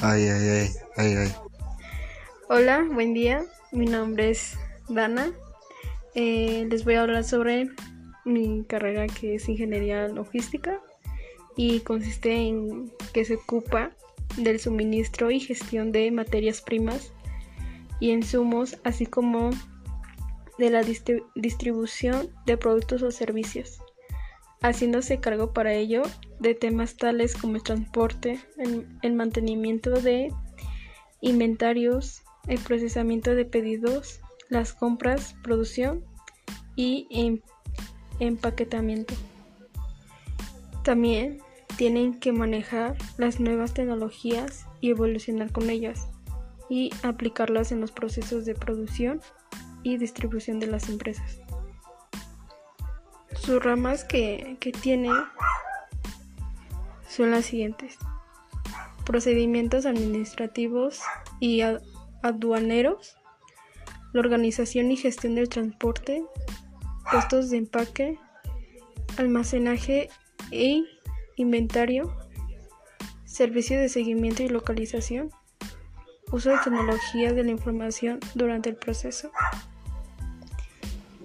Ay, ay, ay, ay, ay. Hola, buen día. Mi nombre es Dana. Eh, les voy a hablar sobre mi carrera que es ingeniería logística y consiste en que se ocupa del suministro y gestión de materias primas y insumos, así como de la distribución de productos o servicios, haciéndose cargo para ello de temas tales como el transporte, el, mantenimiento de inventarios, el procesamiento de pedidos, las compras, producción y em, empaquetamiento. También tienen que manejar las nuevas tecnologías y evolucionar con ellas y aplicarlas en los procesos de producción y distribución de las empresas. Sus ramas que, que tiene son las siguientes. Procedimientos administrativos y aduaneros, la organización y gestión del transporte, costos de empaque, almacenaje e inventario, servicio de seguimiento y localización, uso de tecnología de la información durante el proceso.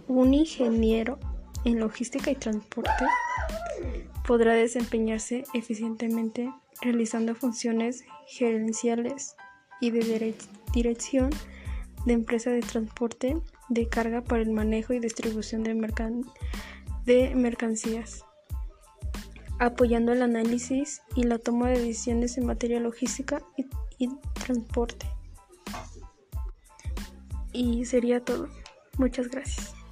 Un ingeniero en logística y transporte podrá desempeñarse eficientemente realizando funciones gerenciales y de dirección de empresa de transporte de carga para el manejo y distribución de, mercancías, apoyando el análisis y la toma de decisiones en materia logística y transporte. Y sería todo. Muchas gracias.